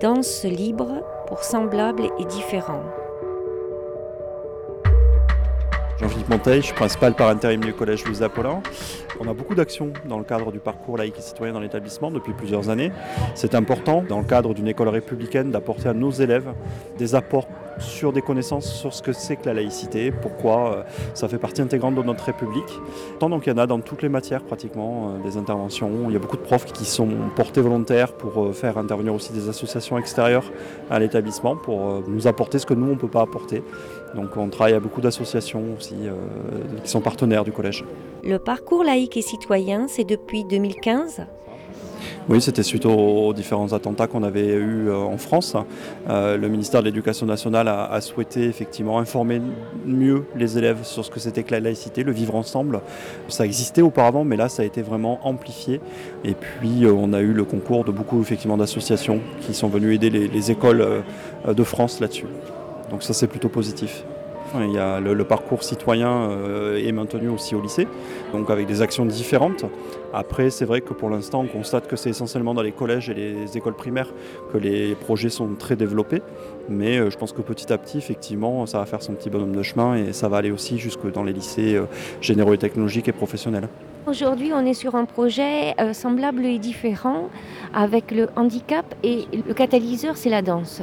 Danse libre pour semblables et différents. Jean-Philippe Monteil, je suis principal par intérim du collège Louis Apollin. On a beaucoup d'actions dans le cadre du parcours laïque et citoyen dans l'établissement depuis plusieurs années. C'est important, dans le cadre d'une école républicaine, d'apporter à nos élèves des apports sur des connaissances sur ce que c'est que la laïcité, pourquoi euh, ça fait partie intégrante de notre République. Donc il y en a dans toutes les matières pratiquement, euh, des interventions. Il y a beaucoup de profs qui sont portés volontaires pour euh, faire intervenir aussi des associations extérieures à l'établissement pour nous apporter ce que nous on ne peut pas apporter. Donc on travaille à beaucoup d'associations aussi qui sont partenaires du collège. Le parcours laïque et citoyen, c'est depuis 2015 oui, c'était suite aux, différents attentats qu'on avait eus euh, en France. Euh, le ministère de l'Éducation nationale a, souhaité effectivement informer mieux les élèves sur ce que c'était que la laïcité, le vivre ensemble. Ça existait auparavant, mais là, ça a été vraiment amplifié. Et puis, euh, on a eu le concours de beaucoup effectivement d'associations qui sont venues aider les écoles de France là-dessus. Donc ça, c'est plutôt positif. Il y a le, parcours citoyen euh, est maintenu aussi au lycée, donc avec des actions différentes. Après, c'est vrai que pour l'instant, on constate que c'est essentiellement dans les collèges et les écoles primaires que les projets sont très développés. Mais euh, je pense que petit à petit, effectivement, ça va faire son petit bonhomme de chemin et ça va aller aussi jusque dans les lycées euh, généraux et technologiques et professionnels. Aujourd'hui, on est sur un projet semblable et différent avec le handicap et le catalyseur, c'est la danse.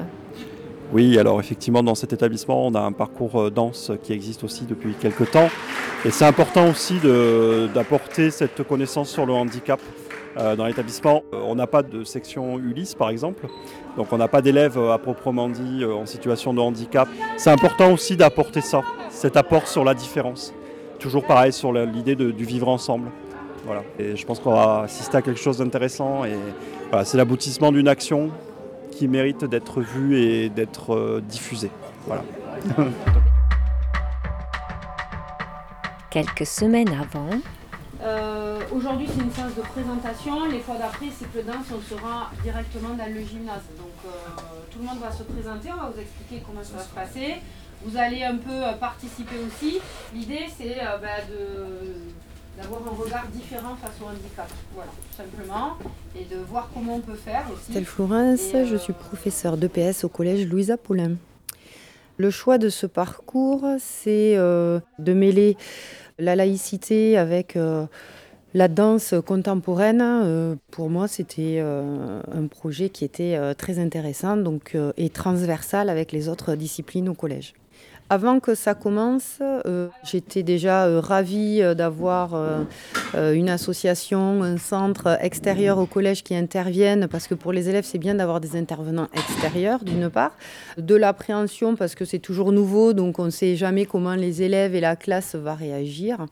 Oui, alors effectivement, dans cet établissement, on a un parcours euh, danse qui existe aussi depuis quelques temps. Et c'est important aussi d'apporter cette connaissance sur le handicap euh, dans l'établissement. Euh, on n'a pas de section Ulysse, par exemple. Donc on n'a pas d'élèves à proprement dit en situation de handicap. C'est important aussi d'apporter ça, cet apport sur la différence. Toujours pareil sur l'idée du vivre ensemble. Voilà. Et je pense qu'on va assister à quelque chose d'intéressant. Et c'est l'aboutissement d'une action qui mérite d'être vu et d'être euh, diffusé. Voilà. Quelques semaines avant. Euh, aujourd'hui, c'est une séance de présentation. Les fois d'après, c'est que danse, on sera directement dans le gymnase. Donc, euh, tout le monde va se présenter, on va vous expliquer comment ça va se passer. Vous allez un peu participer aussi. L'idée, c'est bah, de d'avoir un regard différent face au handicap, voilà, tout simplement, et de voir comment on peut faire aussi. Stella Florence, je suis euh, professeure d'EPS au collège Louisa Poulain. Le choix de ce parcours, c'est euh, de mêler la laïcité avec euh, la danse contemporaine. pour moi, c'était un projet qui était très intéressant donc, et transversal avec les autres disciplines au collège. Avant que ça commence, euh, j'étais déjà euh, ravie euh, d'avoir une association, un centre extérieur au collège qui interviennent, parce que pour les élèves, c'est bien d'avoir des intervenants extérieurs, d'une part. De l'appréhension, parce que c'est toujours nouveau, donc on ne sait jamais comment les élèves et la classe vont réagir.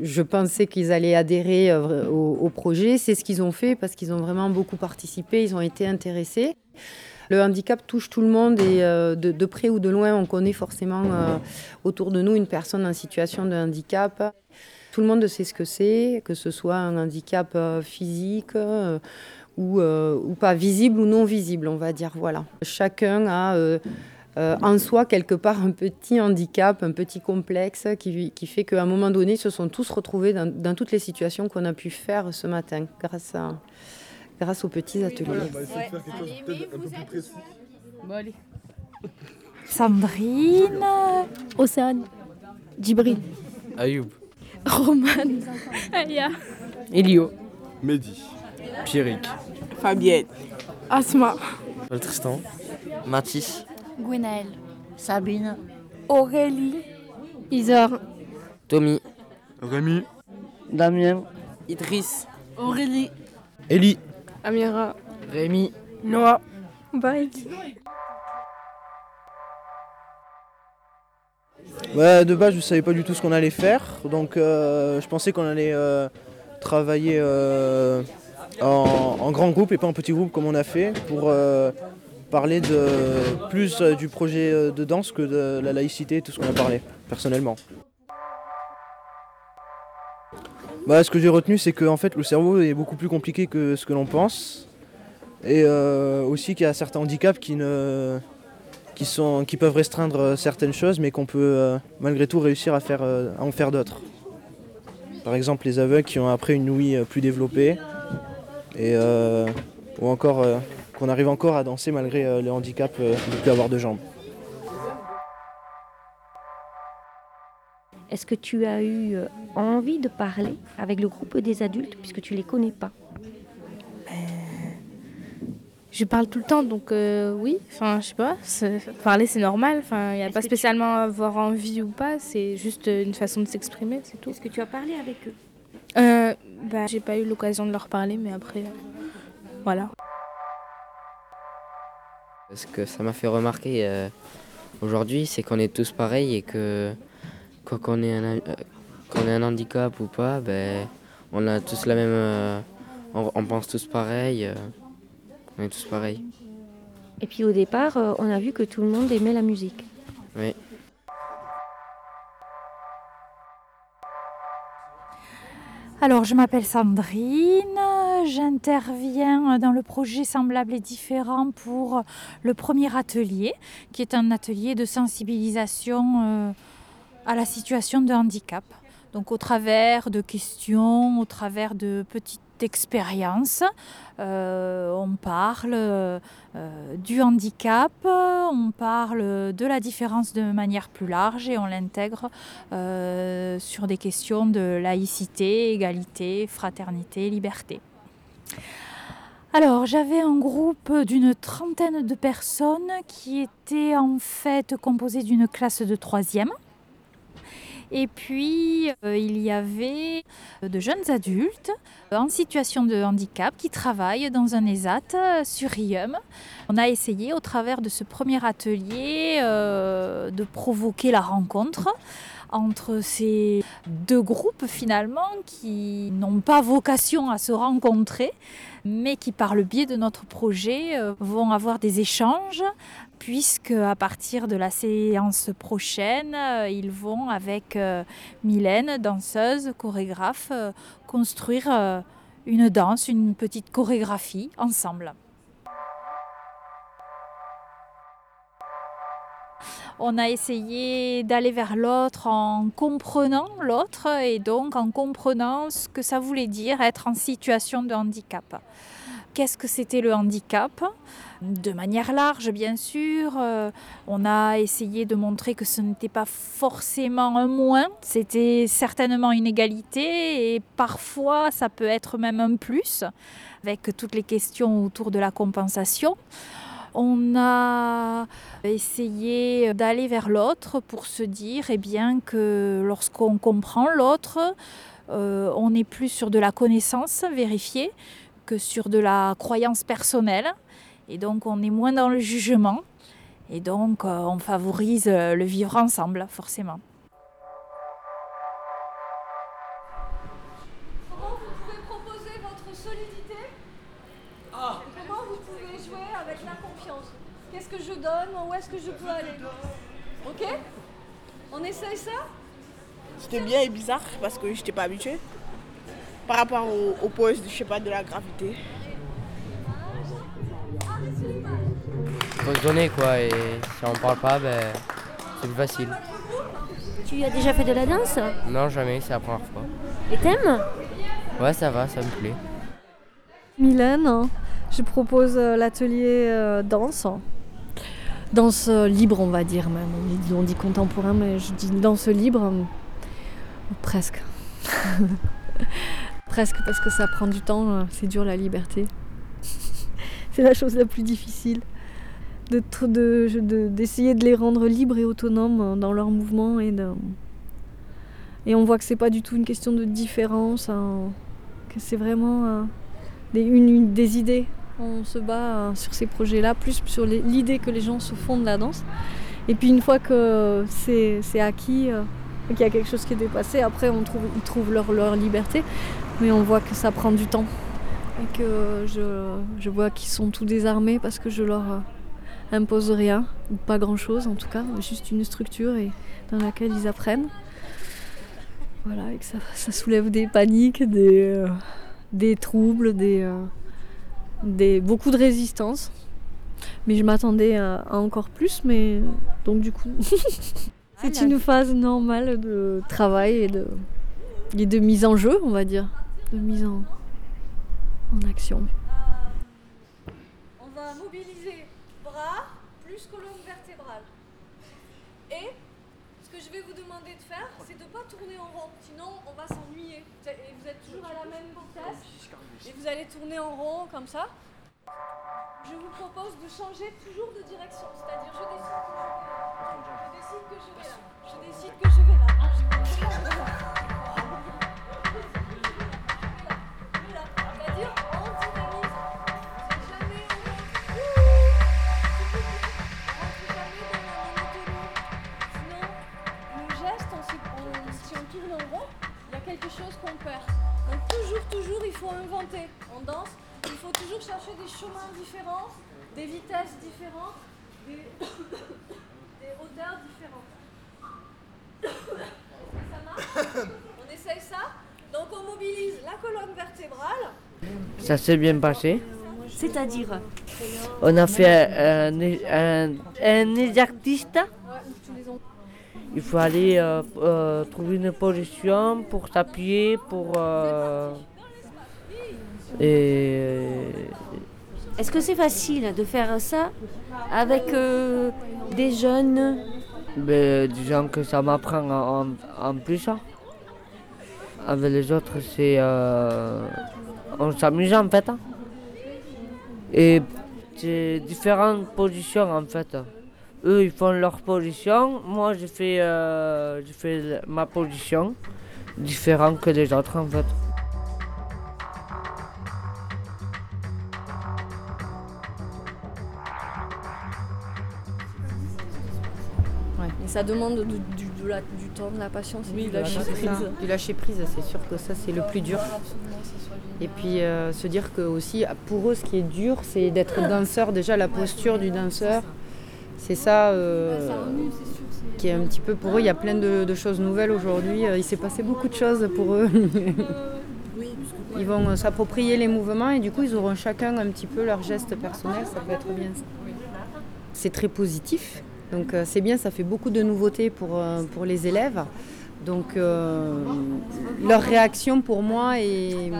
Je pensais qu'ils allaient adhérer au, au projet. C'est ce qu'ils ont fait, parce qu'ils ont vraiment beaucoup participé, ils ont été intéressés. Le handicap touche tout le monde et euh, de, près ou de loin, on connaît forcément euh, autour de nous une personne en situation de handicap. Tout le monde sait ce que c'est, que ce soit un handicap euh, physique ou, pas visible ou non visible, on va dire. Voilà. Chacun a en soi quelque part un petit handicap, un petit complexe qui, qui fait qu'à un moment donné, ils se sont tous retrouvés dans, dans toutes les situations qu'on a pu faire ce matin grâce à grâce aux petits ateliers. Sandrine, Océane, Djibril, Ayoub, Roman, Aya, Elio, Mehdi, Pierrick, Fabienne, Asma, Tristan, Mathis, Gwenaël, Sabine, Aurélie, Isor, Tommy, Rémi, Damien, Idriss, Aurélie, Elie. Amira, Rémi, Noah, Baïk. de base, je ne savais pas du tout ce qu'on allait faire. Donc, euh, je pensais qu'on allait euh, travailler euh, en, grand groupe et pas en petit groupe comme on a fait pour parler de plus du projet de danse que de la laïcité, tout ce qu'on a parlé personnellement. Bah, ce que j'ai retenu, c'est que fait, le cerveau est beaucoup plus compliqué que ce que l'on pense. Et euh, aussi qu'il y a certains handicaps qui, ne, qui, sont, qui peuvent restreindre certaines choses, mais qu'on peut euh, malgré tout réussir à, faire, euh, à en faire d'autres. Par exemple, les aveugles qui ont après une ouïe plus développée, et, ou encore qu'on arrive encore à danser malgré euh, le handicap euh, de ne plus avoir de jambes. Est-ce que tu as eu euh, envie de parler avec le groupe des adultes puisque tu les connais pas? Je parle tout le temps, donc euh, oui. Enfin, je sais pas. c'est- Parler, c'est normal. Enfin, il n'y a pas tu- spécialement à avoir envie ou pas. C'est juste une façon de s'exprimer, c'est tout. Est-ce que tu as parlé avec eux? Euh, bah, j'ai pas eu l'occasion de leur parler, mais après, euh, voilà. Ce que ça m'a fait remarquer euh, aujourd'hui, c'est qu'on est tous pareils et que quoi qu'on ait, un, euh, qu'on ait un handicap ou pas, ben, on a tous la même. euh, on, on pense tous pareil. euh, on est tous pareils. Et puis au départ, euh, on a vu que tout le monde aimait la musique. Oui. Alors, je m'appelle Sandrine, j'interviens dans le projet Semblable et Différent pour le premier atelier, qui est un atelier de sensibilisation euh, à la situation de handicap. Donc, au travers de questions, au travers de petites expériences, euh, on parle euh, du handicap, on parle de la différence de manière plus large et on l'intègre euh, sur des questions de laïcité, égalité, fraternité, liberté. Alors, j'avais un groupe d'une trentaine de personnes qui était en fait composé d'une classe de troisième. Et puis, euh, il y avait de jeunes adultes en situation de handicap qui travaillent dans un ESAT sur Rium. On a essayé au travers de ce premier atelier euh, de provoquer la rencontre entre ces deux groupes finalement qui n'ont pas vocation à se rencontrer, mais qui par le biais de notre projet euh, vont avoir des échanges, puisque à partir de la séance prochaine, euh, ils vont avec euh, Mylène, danseuse, chorégraphe, construire une danse, une petite chorégraphie ensemble. On a essayé d'aller vers l'autre en comprenant l'autre et donc en comprenant ce que ça voulait dire être en situation de handicap. Qu'est-ce que c'était le handicap? De manière large, bien sûr. Euh, on a essayé de montrer que ce n'était pas forcément un moins, c'était certainement une égalité et parfois ça peut être même un plus, avec toutes les questions autour de la compensation. On a essayé d'aller vers l'autre pour se dire eh bien, que lorsqu'on comprend l'autre, euh, on est plus sur de la connaissance vérifiée que sur de la croyance personnelle. Et donc on est moins dans le jugement. Et donc euh, on favorise le vivre ensemble, forcément. Où est-ce que je peux aller Ok On essaye ça C'était bien et bizarre parce que je n'étais pas habituée. Par rapport au, au poids, je sais pas, de la gravité. Faut se donner quoi, et si on parle pas, ben, c'est plus facile. Tu as déjà fait de la danse Non, jamais, c'est la première fois. Et t'aimes Ouais, ça va, ça me plaît. Mylène, je propose euh, l'atelier euh, danse. Danse libre, on va dire même. On dit, on dit contemporain, mais je dis danse libre. euh, Presque. Presque parce que ça prend du temps, euh, c'est dur la liberté. c'est la chose la plus difficile. De tr- de- de- D'essayer de, les rendre libres et autonomes euh, dans leurs mouvements et. Et on voit que c'est pas du tout une question de différence, hein, que c'est vraiment une- des idées. On se bat euh, sur ces projets-là, plus sur l'idée que les gens se font de la danse. Et puis une fois que c'est acquis, euh, qu'il y a quelque chose qui est dépassé, après on trouve, ils trouvent leur, liberté. Mais on voit que ça prend du temps. Et que je, vois qu'ils sont tout désarmés parce que je leur euh, impose rien, ou pas grand-chose en tout cas, juste une structure dans laquelle ils apprennent. Voilà, et que ça, soulève des paniques, des, troubles, des, des, beaucoup de résistance. Mais je m'attendais à, à encore plus, mais donc du coup, c'est une phase normale de travail et de, et de mise en jeu, on va dire, de mise en, en action. On on va mobiliser bras plus colonne vertébrale. Et ce que je vais vous demander de faire, c'est de ne pas tourner en rond, sinon on va s'ennuyer. Et vous êtes toujours à la même vitesse et vous allez tourner en rond comme ça. Je vous propose de changer toujours de direction, c'est-à-dire je décide que je vais là. Je décide que je vais là. Que je vais là. Quelque chose qu'on perd. Donc toujours, toujours, il faut inventer. En danse, il faut toujours chercher des chemins différents, des vitesses différentes, des, des hauteurs différentes. Ça marche On essaye ça Donc on mobilise la colonne vertébrale. Ça s'est bien passé? C'est-à-dire? On a fait un, un, un exercice? Il faut aller euh, euh, trouver une position pour s'appuyer, pour... euh, et Est-ce que c'est facile de faire ça avec des jeunes? Ben, disons que ça m'apprend en, en- plus. hein. Avec les autres, c'est... on s'amuse en fait. hein. Et c'est différentes positions en fait. Eux, ils font leur position. Moi, je fais, euh, je fais ma position. Différente que les autres en fait. Et ça demande du, du- de la- du temps, de la patience et Oui, du lâcher prise. ça. Du lâcher prise, c'est sûr que ça c'est le plus dur. Et puis euh, se dire que aussi pour eux ce qui est dur c'est d'être danseur, déjà la posture du danseur. C'est ça euh, qui est un petit peu pour eux, il y a plein de, choses nouvelles aujourd'hui. Euh, Il s'est passé beaucoup de choses pour eux. Ils vont s'approprier les mouvements et du coup ils auront chacun un petit peu leur geste personnel, ça peut être bien. C'est très positif, donc euh, c'est bien, ça fait beaucoup de nouveautés pour, les élèves. Donc leur réaction pour moi est,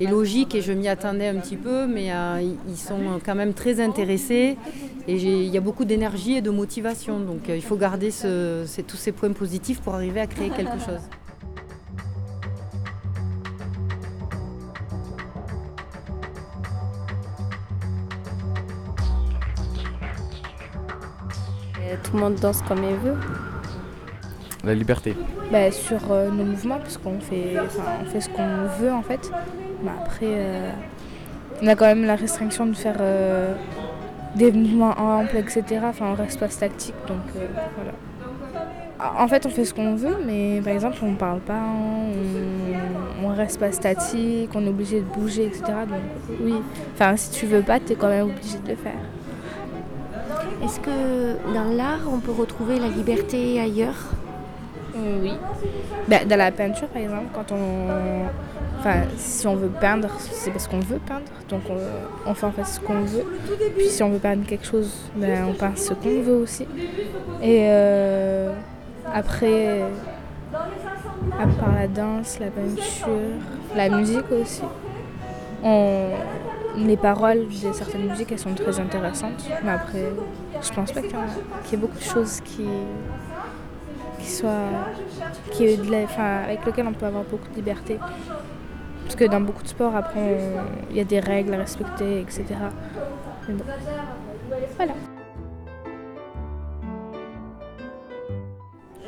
est logique et je m'y attendais un petit peu, mais euh, ils- sont quand même très intéressés et il y a beaucoup d'énergie et de motivation. Donc euh, il faut garder ce- ces- tous ces points positifs pour arriver à créer quelque chose. Et tout le monde danse comme il veut. La liberté. Bah, sur euh, nos mouvements, parce qu'on fait, enfin, on fait ce qu'on veut en fait. Bah, après, euh, on a quand même la restriction de faire euh, des mouvements amples, etc. Enfin, on reste pas statique, donc euh, voilà. En fait, on fait ce qu'on veut, mais par exemple, on parle pas, on, on reste pas statique, on est obligé de bouger, etc. Donc oui, enfin, si tu veux pas, tu es quand même obligé de le faire. Est-ce que dans l'art, on peut retrouver la liberté ailleurs? Oui. Ben, dans la peinture, par exemple, quand on. Enfin, si on veut peindre, c'est parce qu'on veut peindre. Donc, on, fait en fait ce qu'on veut. Puis, si on veut peindre quelque chose, ben, on peint ce qu'on veut aussi. Et euh, après, à part la danse, la peinture, la musique aussi, les paroles de certaines musiques, elles sont très intéressantes. Mais après, je pense pas qu'il y, ait beaucoup de choses qui qui avec lequel on peut avoir beaucoup de liberté que dans beaucoup de sports après il y a des règles à respecter etc Mais bon. voilà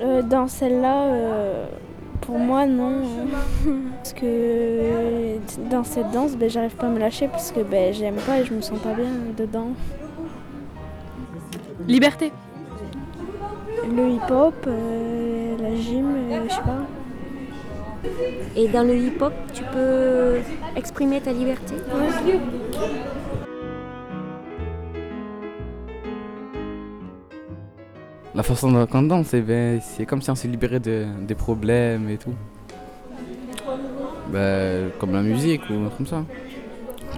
Euh, dans celle-là, euh, pour moi, non. parce que dans cette danse, ben, j'arrive pas à me lâcher parce que ben, j'aime pas et je me sens pas bien dedans. Liberté. Le hip-hop, euh, la gym, je sais pas. Et dans le hip-hop, tu peux exprimer ta liberté La façon dont on danse, eh ben, c'est comme si on s'est libéré de- des problèmes et tout. Ben, comme la musique ou comme ça.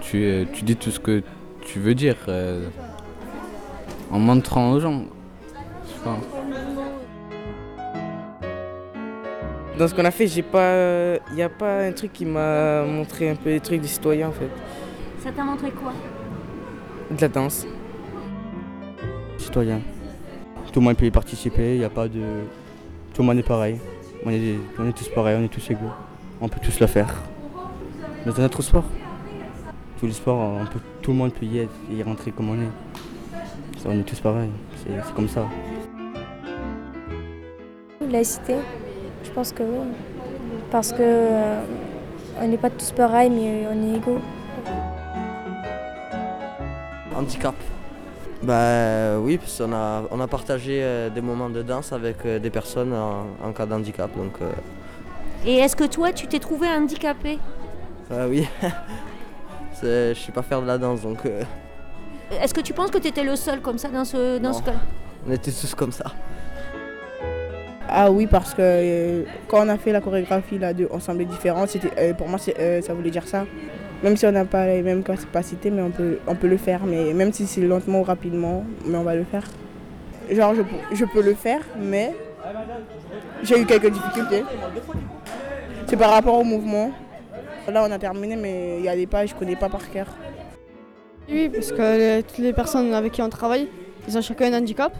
Tu, euh, tu dis tout ce que tu veux dire euh, en montrant aux gens. Dans ce qu'on a fait, j'ai pas, il n'y a pas un truc qui m'a montré un peu les trucs des citoyens en fait. Ça t'a montré quoi? De la danse. Citoyen. Tout le monde peut y participer, il n'y a pas de. Tout le monde est pareil. On est, on est tous pareils, on est tous égaux. On peut tous le faire. Dans notre sport. Tous les sports, on peut, tout le monde peut y être, y rentrer comme on est. Ça, on est tous pareils, c'est comme ça. Laïcité, je pense que oui. Parce que euh, on n'est pas tous pareils, mais on est égaux. Handicap. Bah oui, parce qu'on a, on a partagé euh, des moments de danse avec euh, des personnes en, en cas d'handicap. Donc euh, Et est-ce que toi, tu t'es trouvé handicapé? Oui, je suis pas faire de la danse, donc euh, Est-ce que tu penses que tu étais le seul comme ça dans ce, dans ce cas on était tous comme ça. Ah oui, parce que euh, quand on a fait la chorégraphie là, de Ensemble différent, c'était, euh, pour moi euh, ça voulait dire ça. Même si on n'a pas les mêmes capacités, mais on peut, le faire. Mais même si c'est lentement ou rapidement, mais on va le faire. Genre, je, peux- le faire, mais j'ai eu quelques difficultés. C'est par rapport au mouvement. Là, on a terminé, mais il y a des pas, je connais pas par cœur. Oui, parce que toutes les personnes avec qui on travaille, ils ont chacun un handicap.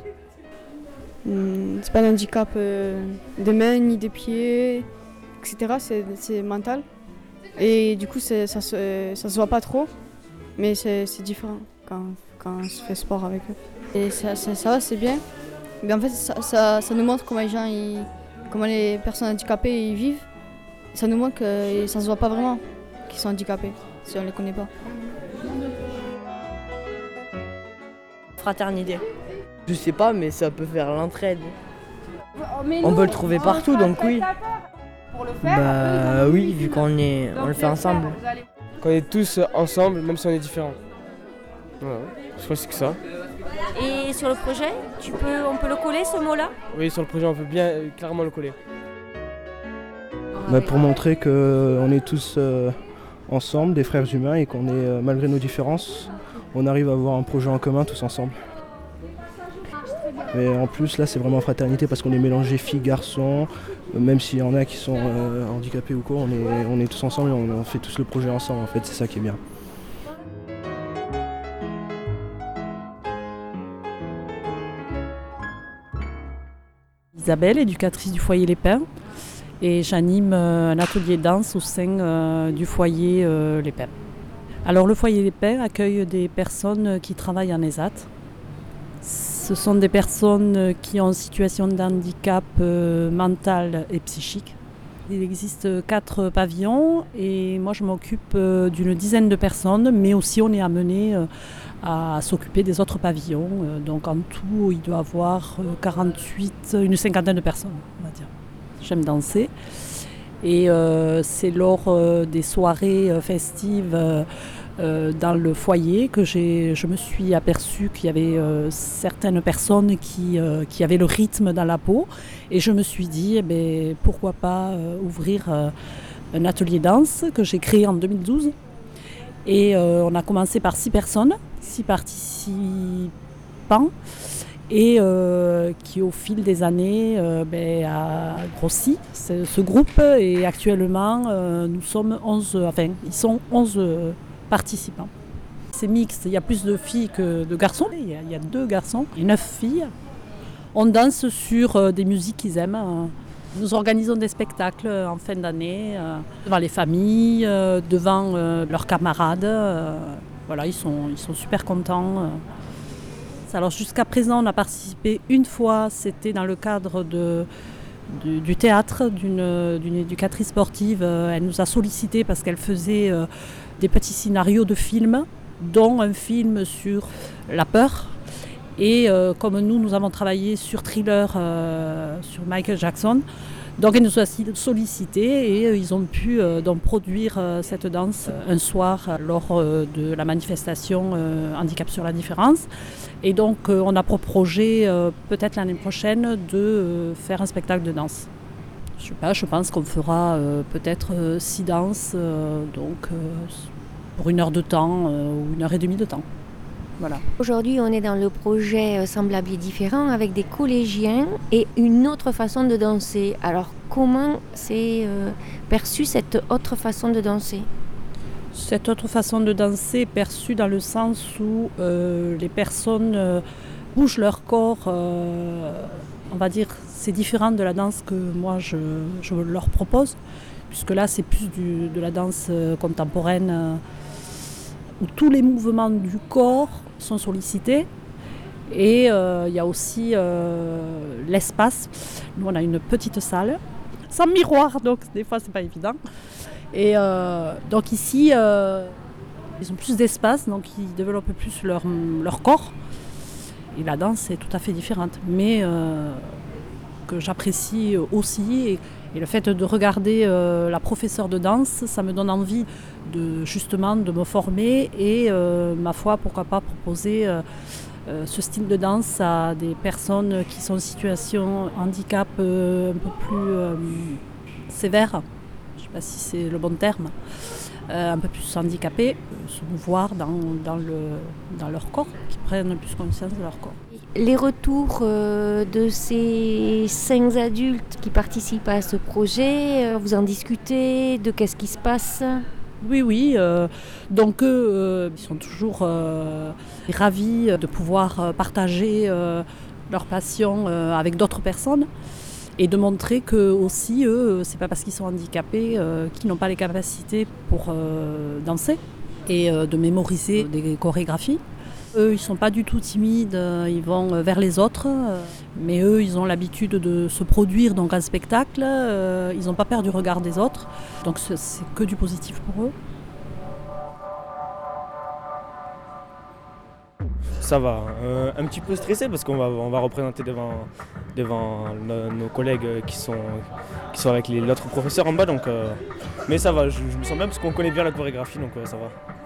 Hmm, C'est pas un handicap euh, des mains ni des pieds, etc. C'est- mental. Et du coup, ça se, ça se voit pas trop, mais c'est différent quand, quand on se fait sport avec eux. Et ça, ça, va, c'est bien. Mais en fait, ça, nous montre comment les gens, comment les personnes handicapées ils vivent. Ça nous montre que ça se voit pas vraiment qu'ils sont handicapés si on les connaît pas. Fraternité. Je sais pas, mais ça peut faire l'entraide. On peut le trouver partout, donc oui. Bah oui, vu qu'on est, on le fait ensemble. Qu'on est tous ensemble, même si on est différents. Voilà, je pense que c'est ça. Et sur le projet, tu peux, on peut le coller ce mot-là? Oui, sur le projet, on peut bien euh, clairement le coller. Bah, pour montrer qu'on est tous euh, ensemble, des frères humains, et qu'on est, euh, malgré nos différences, on arrive à avoir un projet en commun tous ensemble. Mais en plus, là, c'est vraiment fraternité parce qu'on est mélangé filles, garçons, euh, même s'il y en a qui sont euh, handicapés ou quoi, on est, on est tous ensemble et on, on fait tous le projet ensemble, en fait, c'est ça qui est bien. Isabelle, éducatrice du foyer Les Pins. Et j'anime euh, un atelier danse au sein euh, du foyer Les Pins. Alors le foyer Les Pins accueille des personnes qui travaillent en ESAT. Ce sont des personnes qui ont une situation de handicap euh, mental et psychique. Il existe quatre pavillons et moi je m'occupe euh, d'une dizaine de personnes, mais aussi on est amené euh, à s'occuper des autres pavillons. Euh, Donc en tout, il doit y avoir euh, 48, une cinquantaine de personnes, on va dire. J'aime danser. Et euh, c'est lors euh, des soirées euh, festives euh, dans le foyer que je me suis aperçue qu'il y avait euh, certaines personnes qui, euh, qui avaient le rythme dans la peau. Et je me suis dit, eh ben, pourquoi pas ouvrir un atelier danse que j'ai créé en 2012. Et on a commencé par six personnes, six participants, et qui au fil des années ben, a grossi ce, groupe. Et actuellement, nous sommes 11, enfin, ils sont 11 euh, participants. C'est mixte, il y a plus de filles que de garçons. Il y a, deux garçons et neuf filles. On danse sur euh, des musiques qu'ils aiment. euh. Nous organisons des spectacles en fin d'année euh, devant les familles, devant leurs camarades. Voilà, ils sont, ils sont super contents. Alors jusqu'à présent, on a participé une fois, c'était dans le cadre de, du, du théâtre d'une éducatrice sportive. Elle nous a sollicité parce qu'elle faisait des petits scénarios de films, dont un film sur la peur. Et euh, comme nous, nous avons travaillé sur Thriller, euh, sur Michael Jackson, donc elle nous a sollicité et euh, ils ont pu produire cette danse un soir lors de la manifestation Handicap sur la différence. Et donc on a pour projet peut-être l'année prochaine de faire un spectacle de danse. Je sais pas, je pense qu'on fera euh, peut-être euh, six danses, euh, donc pour une heure de temps ou une heure et demie de temps. Voilà. Aujourd'hui, on est dans le projet Semblable et différent avec des collégiens et une autre façon de danser. Alors, comment c'est euh, perçu cette autre façon de danser? Cette autre façon de danser est perçue dans le sens où les personnes bougent leur corps, on va dire, c'est différent de la danse que moi je, leur propose, puisque là c'est plus de la danse euh, contemporaine euh, où tous les mouvements du corps sont sollicités. Et euh, il y a aussi l'espace. Nous on a une petite salle, sans miroir, donc des fois c'est pas évident. Et donc ici, ils ont plus d'espace, donc ils développent plus leur, leur corps. Et la danse est tout à fait différente, mais que j'apprécie aussi. Et, le fait de regarder euh, la professeure de danse, ça me donne envie de justement de me former et euh, ma foi, pourquoi pas proposer euh, ce style de danse à des personnes qui sont en situation handicap un peu plus sévère je ne sais pas si c'est le bon terme, un peu plus handicapés, se mouvoir dans, dans, le, dans leur corps, qui prennent plus conscience de leur corps. Les retours euh, de ces cinq adultes qui participent à ce projet, euh, vous en discutez, de qu'est-ce qui se passe? Oui, oui. euh, donc eux, ils sont toujours ravis de pouvoir partager leur passion avec d'autres personnes et de montrer que aussi eux, c'est pas parce qu'ils sont handicapés qu'ils n'ont pas les capacités pour danser et de mémoriser des chorégraphies. Eux, ils sont pas du tout timides, euh, ils vont euh, vers les autres, euh, mais eux, ils ont l'habitude de se produire donc un spectacle, ils n'ont pas peur du regard des autres, donc c'est que du positif pour eux. Ça va. Un petit peu stressé parce qu'on va, on va représenter devant, devant no- nos collègues qui sont, qui sont avec l'autre professeur en bas. Donc, mais ça va, je, me sens bien parce qu'on connaît bien la chorégraphie, donc ça va.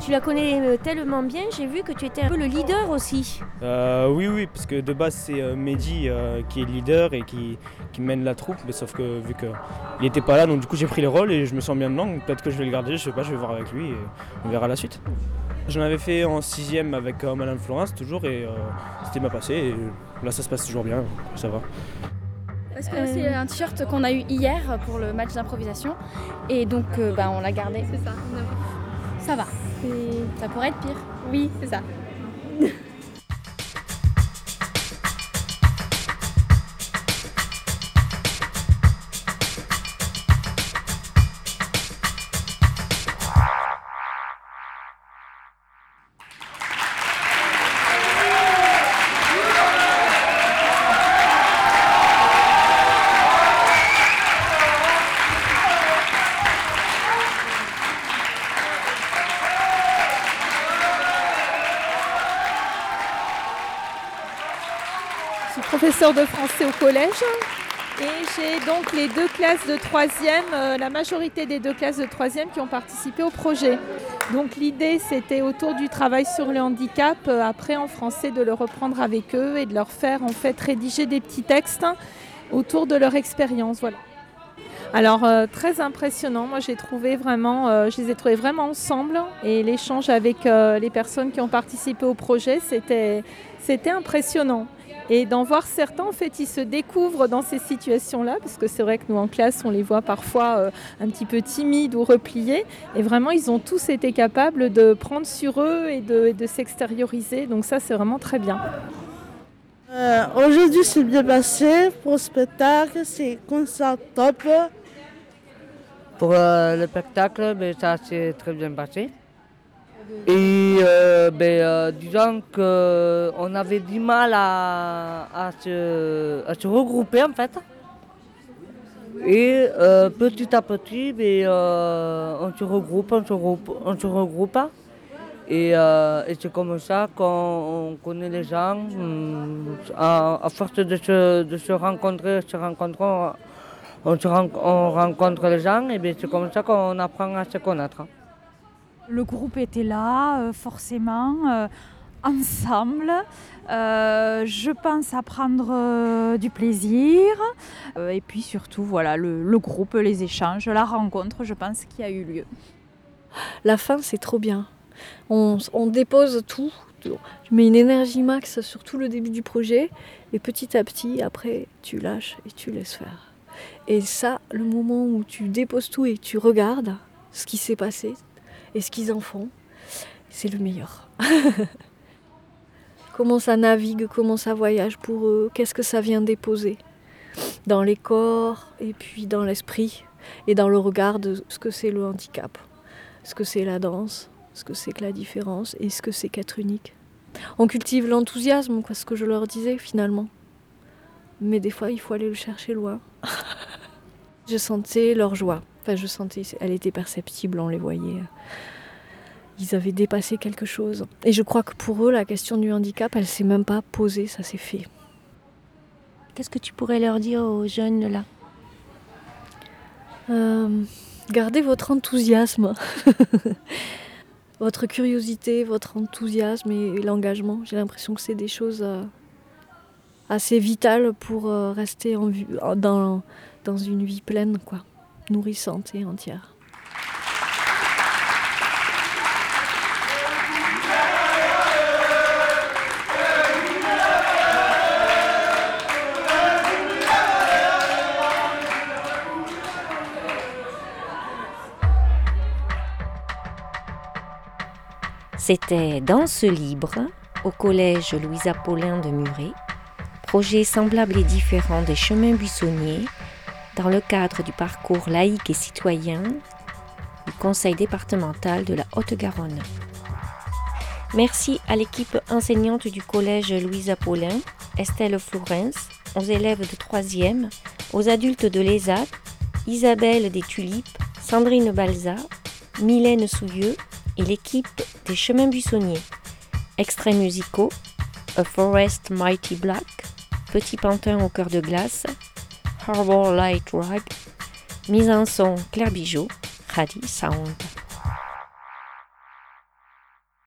Tu la connais euh, tellement bien, j'ai vu que tu étais un peu le leader aussi. Euh, oui, oui, parce que de base c'est euh, Mehdi euh, qui est le leader et qui, qui mène la troupe, mais sauf que vu qu'il n'était pas là, donc du coup j'ai pris le rôle et je me sens bien dedans, donc peut-être que je vais le garder, je sais pas, je vais voir avec lui et on verra la suite. J'en avais fait en sixième avec euh, Madame Florence toujours et euh, c'était bien passé et là ça se passe toujours bien, ça va. Parce que c'est un t-shirt qu'on a eu hier pour le match d'improvisation. Et donc, euh, bah, on l'a gardé? C'est ça. Ça va. Ça pourrait être pire. Oui, c'est ça. De français au collège et j'ai donc les deux classes de troisième, euh, la majorité des deux classes de troisième qui ont participé au projet. Donc l'idée c'était autour du travail sur le handicap, euh, après en français de le reprendre avec eux et de leur faire en fait rédiger des petits textes autour de leur expérience. Voilà. Alors euh, très impressionnant, moi j'ai trouvé vraiment, euh, je les ai trouvés vraiment ensemble et l'échange avec euh, les personnes qui ont participé au projet, c'était c'était impressionnant. Et d'en voir certains, en fait, ils se découvrent dans ces situations-là, parce que c'est vrai que nous en classe, on les voit parfois un petit peu timides ou repliés, et vraiment, ils ont tous été capables de prendre sur eux et de, s'extérioriser. Donc ça, c'est vraiment très bien. Aujourd'hui, c'est bien passé pour le spectacle, c'est concert top. Pour euh, le spectacle, ben, ça s'est très bien passé. Et euh, ben, euh, disons qu'on avait du mal à, à se, à se regrouper en fait. Et petit à petit, ben, on se regroupe, on se regroupe, on se regroupe. Et, et c'est comme ça qu'on on connaît les gens. hum, À, à force de se, de se rencontrer, se rencontrer, on, on se ren- on rencontre les gens et c'est comme ça qu'on apprend à se connaître. Le groupe était là, euh, forcément, euh, ensemble. Euh, je pense à prendre euh, du plaisir. Euh, et puis surtout, voilà, le, le groupe, les échanges, la rencontre, je pense, qui a eu lieu. La fin, c'est trop bien. On, on dépose tout. Tu mets une énergie max sur tout le début du projet. Et petit à petit, après, tu lâches et tu laisses faire. Et ça, le moment où tu déposes tout et tu regardes ce qui s'est passé, et ce qu'ils en font, c'est le meilleur. comment ça navigue, comment ça voyage pour eux, qu'est-ce que ça vient déposer dans les corps et puis dans l'esprit et dans le regard de ce que c'est le handicap, ce que c'est la danse, ce que c'est que la différence et ce que c'est qu'être unique. On cultive l'enthousiasme, ce que je leur disais finalement. Mais des fois, il faut aller le chercher loin. Je sentais leur joie. Enfin, je sentais, elle était perceptible, on les voyait. Ils avaient dépassé quelque chose. Et je crois que pour eux, la question du handicap, elle s'est même pas posée, ça s'est fait. Qu'est-ce que tu pourrais leur dire aux jeunes là? Euh, Gardez votre enthousiasme, votre curiosité, votre enthousiasme et l'engagement. J'ai l'impression que c'est des choses assez vitales pour euh, rester en, dans, dans une vie pleine, quoi, nourrissante et entière. C'était Danse libre au collège Louisa Paulin de Muret, projet semblable et différent des chemins buissonniers dans le cadre du parcours laïque et citoyen du conseil départemental de la Haute-Garonne. Merci à l'équipe enseignante du collège Louisa Paulin, Estelle Florence, aux élèves de 3e, aux adultes de l'ESAT, Isabelle des Tulipes, Sandrine Balza, Mylène Souilleux et l'équipe des Chemins Buissonniers. Extraits musicaux A Forest Mighty Black, Petit Pantin au cœur de glace, Harbor Light Rag, mise en son Claire Bijou, Radi Sound.